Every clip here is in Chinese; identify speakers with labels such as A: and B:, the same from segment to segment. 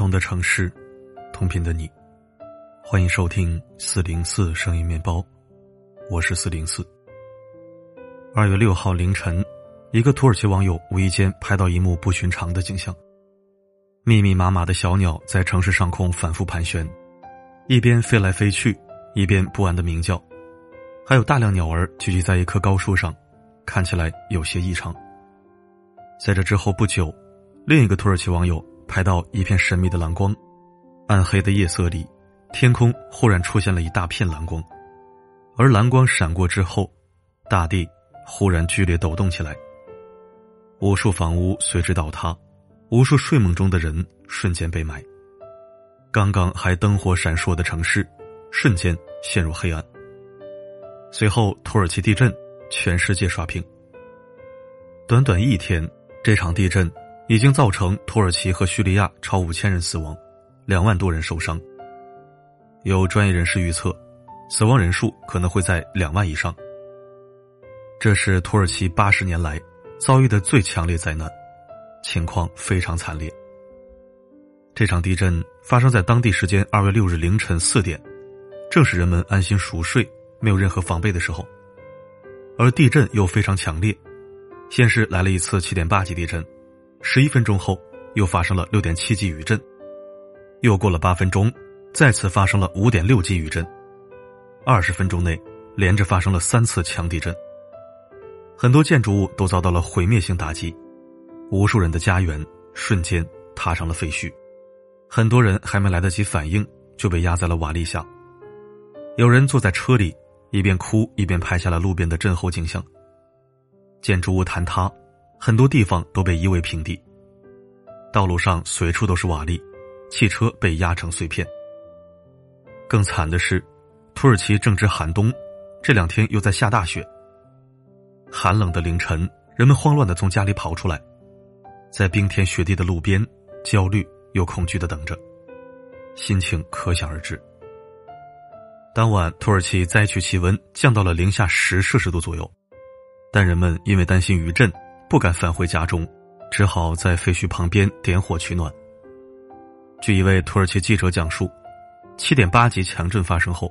A: 同的城市，同频的你，欢迎收听四零四声音面包，我是四零四。二月六号凌晨，一个土耳其网友无意间拍到一幕不寻常的景象：密密麻麻的小鸟在城市上空反复盘旋，一边飞来飞去，一边不安的鸣叫，还有大量鸟儿聚集在一棵高树上，看起来有些异常。在这之后不久，另一个土耳其网友。拍到一片神秘的蓝光，暗黑的夜色里，天空忽然出现了一大片蓝光，而蓝光闪过之后，大地忽然剧烈抖动起来，无数房屋随之倒塌，无数睡梦中的人瞬间被埋，刚刚还灯火闪烁的城市，瞬间陷入黑暗。随后，土耳其地震，全世界刷屏。短短一天，这场地震。已经造成土耳其和叙利亚超五千人死亡，两万多人受伤。有专业人士预测，死亡人数可能会在两万以上。这是土耳其八十年来遭遇的最强烈灾难，情况非常惨烈。这场地震发生在当地时间二月六日凌晨四点，正是人们安心熟睡、没有任何防备的时候，而地震又非常强烈，先是来了一次七点八级地震。十一分钟后，又发生了六点七级余震。又过了八分钟，再次发生了五点六级余震。二十分钟内，连着发生了三次强地震。很多建筑物都遭到了毁灭性打击，无数人的家园瞬间踏上了废墟。很多人还没来得及反应，就被压在了瓦砾下。有人坐在车里，一边哭一边拍下了路边的震后景象。建筑物坍塌。很多地方都被夷为平地，道路上随处都是瓦砾，汽车被压成碎片。更惨的是，土耳其正值寒冬，这两天又在下大雪。寒冷的凌晨，人们慌乱的从家里跑出来，在冰天雪地的路边，焦虑又恐惧的等着，心情可想而知。当晚，土耳其灾区气温降到了零下十摄氏度左右，但人们因为担心余震。不敢返回家中，只好在废墟旁边点火取暖。据一位土耳其记者讲述，七点八级强震发生后，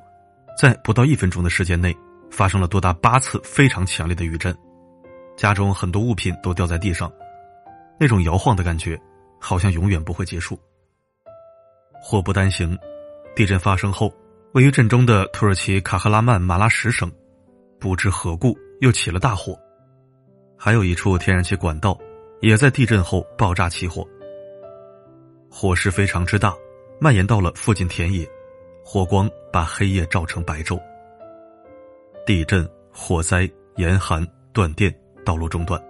A: 在不到一分钟的时间内，发生了多达八次非常强烈的余震，家中很多物品都掉在地上，那种摇晃的感觉，好像永远不会结束。祸不单行，地震发生后，位于震中的土耳其卡赫拉曼马拉什省，不知何故又起了大火。还有一处天然气管道，也在地震后爆炸起火，火势非常之大，蔓延到了附近田野，火光把黑夜照成白昼。地震、火灾、严寒、断电、道路中断，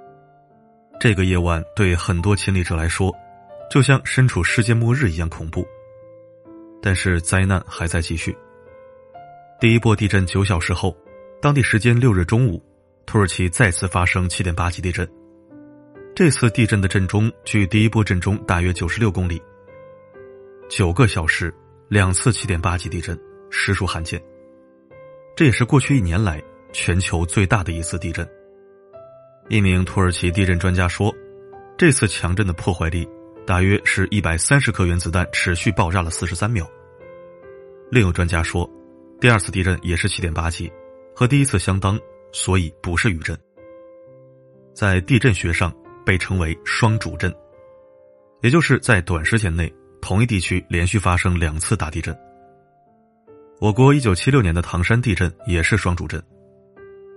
A: 这个夜晚对很多亲历者来说，就像身处世界末日一样恐怖。但是灾难还在继续。第一波地震九小时后，当地时间六日中午。土耳其再次发生七点八级地震，这次地震的震中距第一波震中大约九十六公里。九个小时，两次七点八级地震，实属罕见。这也是过去一年来全球最大的一次地震。一名土耳其地震专家说，这次强震的破坏力大约是一百三十颗原子弹持续爆炸了四十三秒。另有专家说，第二次地震也是七点八级，和第一次相当。所以不是余震，在地震学上被称为双主震，也就是在短时间内同一地区连续发生两次大地震。我国一九七六年的唐山地震也是双主震，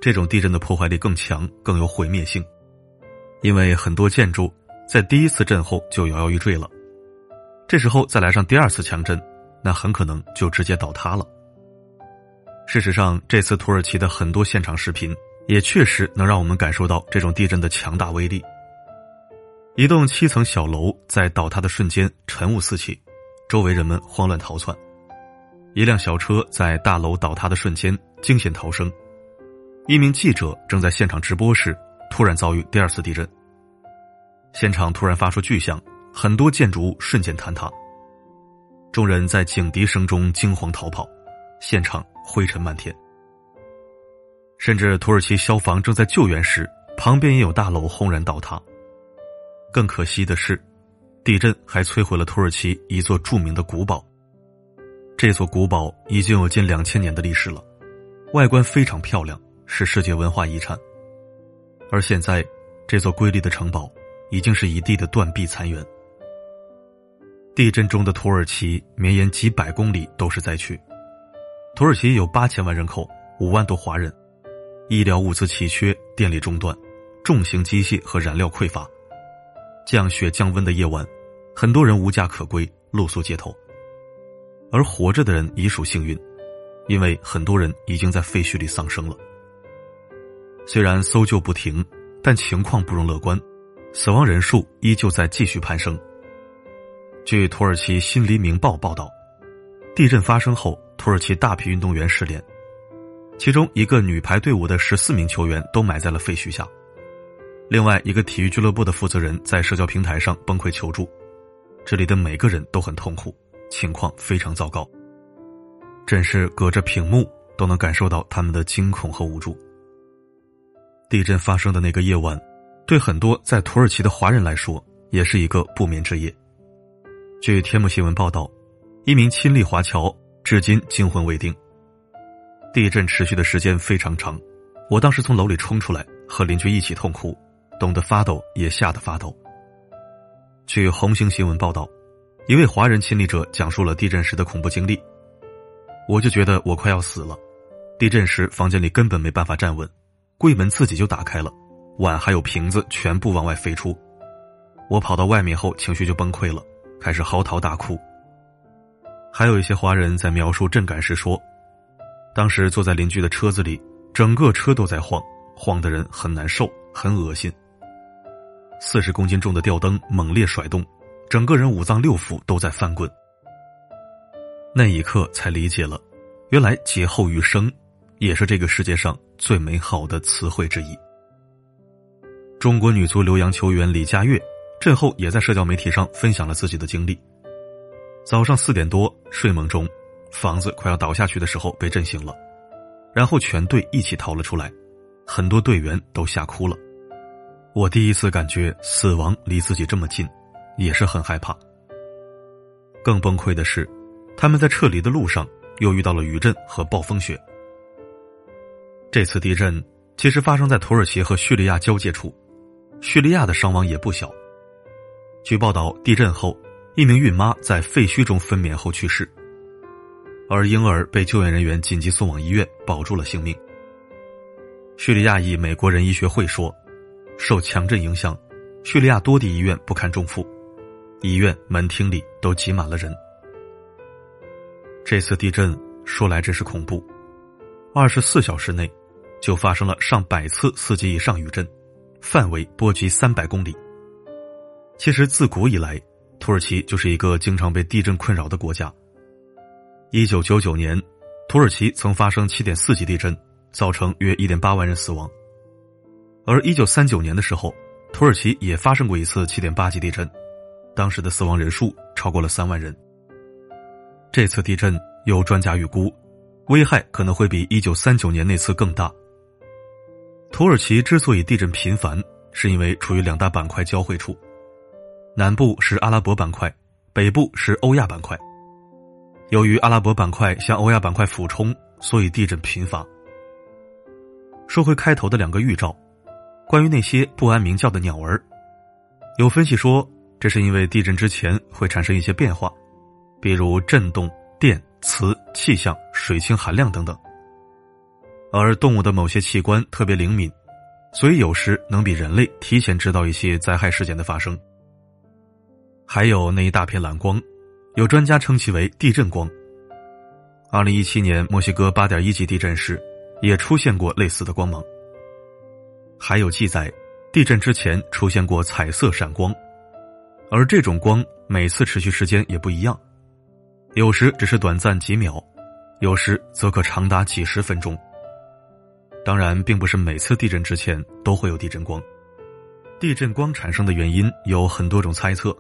A: 这种地震的破坏力更强，更有毁灭性，因为很多建筑在第一次震后就摇摇欲坠了，这时候再来上第二次强震，那很可能就直接倒塌了。事实上，这次土耳其的很多现场视频也确实能让我们感受到这种地震的强大威力。一栋七层小楼在倒塌的瞬间，尘雾四起，周围人们慌乱逃窜；一辆小车在大楼倒塌的瞬间惊险逃生；一名记者正在现场直播时，突然遭遇第二次地震，现场突然发出巨响，很多建筑物瞬间坍塌，众人在警笛声中惊慌逃跑，现场。灰尘漫天，甚至土耳其消防正在救援时，旁边也有大楼轰然倒塌。更可惜的是，地震还摧毁了土耳其一座著名的古堡。这座古堡已经有近两千年的历史了，外观非常漂亮，是世界文化遗产。而现在，这座瑰丽的城堡已经是一地的断壁残垣。地震中的土耳其绵延几百公里都是灾区。土耳其有八千万人口，五万多华人，医疗物资奇缺，电力中断，重型机械和燃料匮乏。降雪降温的夜晚，很多人无家可归，露宿街头。而活着的人已属幸运，因为很多人已经在废墟里丧生了。虽然搜救不停，但情况不容乐观，死亡人数依旧在继续攀升。据土耳其《新黎明报》报道，地震发生后，土耳其大批运动员失联，其中一个女排队伍的十四名球员都埋在了废墟下。另外一个体育俱乐部的负责人在社交平台上崩溃求助，这里的每个人都很痛苦，情况非常糟糕。真是隔着屏幕都能感受到他们的惊恐和无助。地震发生的那个夜晚，对很多在土耳其的华人来说，也是一个不眠之夜。据天目新闻报道，一名亲历华侨至今惊魂未定。地震持续的时间非常长，我当时从楼里冲出来，和邻居一起痛哭，冻得发抖，也吓得发抖。据红星新闻报道，一位华人亲历者讲述了地震时的恐怖经历。我就觉得我快要死了，地震时房间里根本没办法站稳，柜门自己就打开了，碗还有瓶子全部往外飞出。我跑到外面后，情绪就崩溃了。开始嚎啕大哭。还有一些华人在描述震感时说，当时坐在邻居的车子里，整个车都在晃，晃的人很难受，很恶心。四十公斤重的吊灯猛烈甩动，整个人五脏六腑都在翻滚。那一刻才理解了，原来劫后余生，也是这个世界上最美好的词汇之一。中国女足留洋球员李佳悦。震后也在社交媒体上分享了自己的经历。早上四点多睡梦中，房子快要倒下去的时候被震醒了，然后全队一起逃了出来，很多队员都吓哭了。我第一次感觉死亡离自己这么近，也是很害怕。更崩溃的是，他们在撤离的路上又遇到了余震和暴风雪。这次地震其实发生在土耳其和叙利亚交界处，叙利亚的伤亡也不小。据报道，地震后，一名孕妈在废墟中分娩后去世，而婴儿被救援人员紧急送往医院，保住了性命。叙利亚裔美国人医学会说，受强震影响，叙利亚多地医院不堪重负，医院门厅里都挤满了人。这次地震说来真是恐怖，二十四小时内，就发生了上百次四级以上余震，范围波及三百公里。其实自古以来，土耳其就是一个经常被地震困扰的国家。一九九九年，土耳其曾发生七点四级地震，造成约一点八万人死亡。而一九三九年的时候，土耳其也发生过一次七点八级地震，当时的死亡人数超过了三万人。这次地震有专家预估，危害可能会比一九三九年那次更大。土耳其之所以地震频繁，是因为处于两大板块交汇处。南部是阿拉伯板块，北部是欧亚板块。由于阿拉伯板块向欧亚板块俯冲，所以地震频发。说回开头的两个预兆，关于那些不安鸣叫的鸟儿，有分析说，这是因为地震之前会产生一些变化，比如震动、电、磁、气象、水氢含量等等。而动物的某些器官特别灵敏，所以有时能比人类提前知道一些灾害事件的发生。还有那一大片蓝光，有专家称其为地震光。二零一七年墨西哥八点一级地震时，也出现过类似的光芒。还有记载，地震之前出现过彩色闪光，而这种光每次持续时间也不一样，有时只是短暂几秒，有时则可长达几十分钟。当然，并不是每次地震之前都会有地震光，地震光产生的原因有很多种猜测。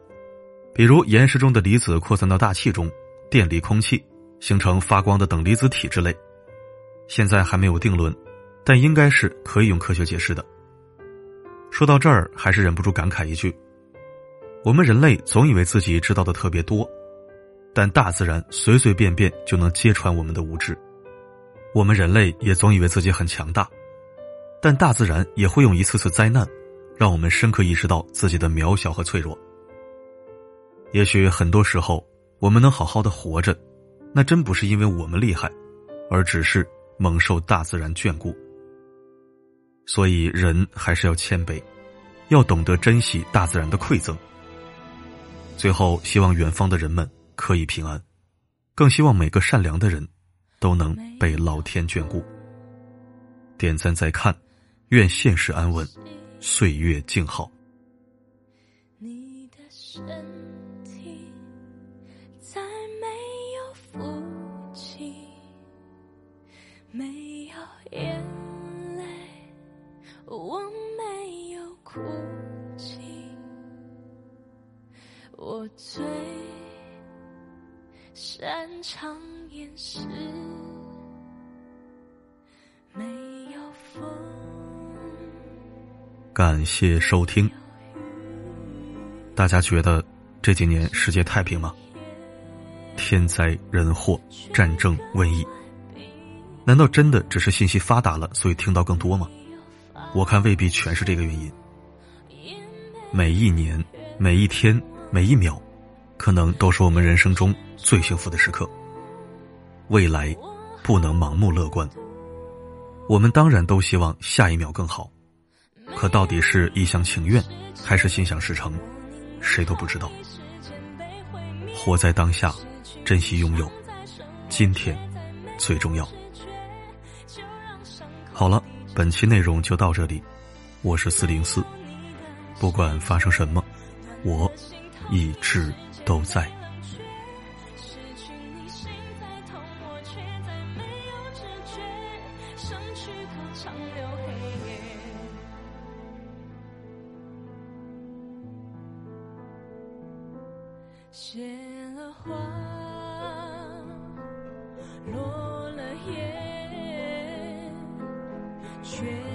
A: 比如岩石中的离子扩散到大气中，电离空气，形成发光的等离子体之类。现在还没有定论，但应该是可以用科学解释的。说到这儿，还是忍不住感慨一句：我们人类总以为自己知道的特别多，但大自然随随便便就能揭穿我们的无知。我们人类也总以为自己很强大，但大自然也会用一次次灾难，让我们深刻意识到自己的渺小和脆弱。也许很多时候，我们能好好的活着，那真不是因为我们厉害，而只是猛受大自然眷顾。所以，人还是要谦卑，要懂得珍惜大自然的馈赠。最后，希望远方的人们可以平安，更希望每个善良的人。都能被老天眷顾。点赞再看，愿现实安稳，岁月静好。
B: 你的身没有眼泪，我没有哭泣，我最。擅长掩饰，没有风。
A: 感谢收听。大家觉得这几年世界太平吗？天灾人祸、战争、瘟疫，难道真的只是信息发达了，所以听到更多吗？我看未必全是这个原因。每一年、每一天、每一秒。可能都是我们人生中最幸福的时刻。未来不能盲目乐观，我们当然都希望下一秒更好，可到底是一厢情愿还是心想事成，谁都不知道。活在当下，珍惜拥有，今天最重要。好了，本期内容就到这里，我是四零四，不管发生什么，我一直。都在。
B: 谢了花，落了叶，缺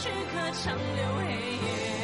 B: 去可长留黑夜。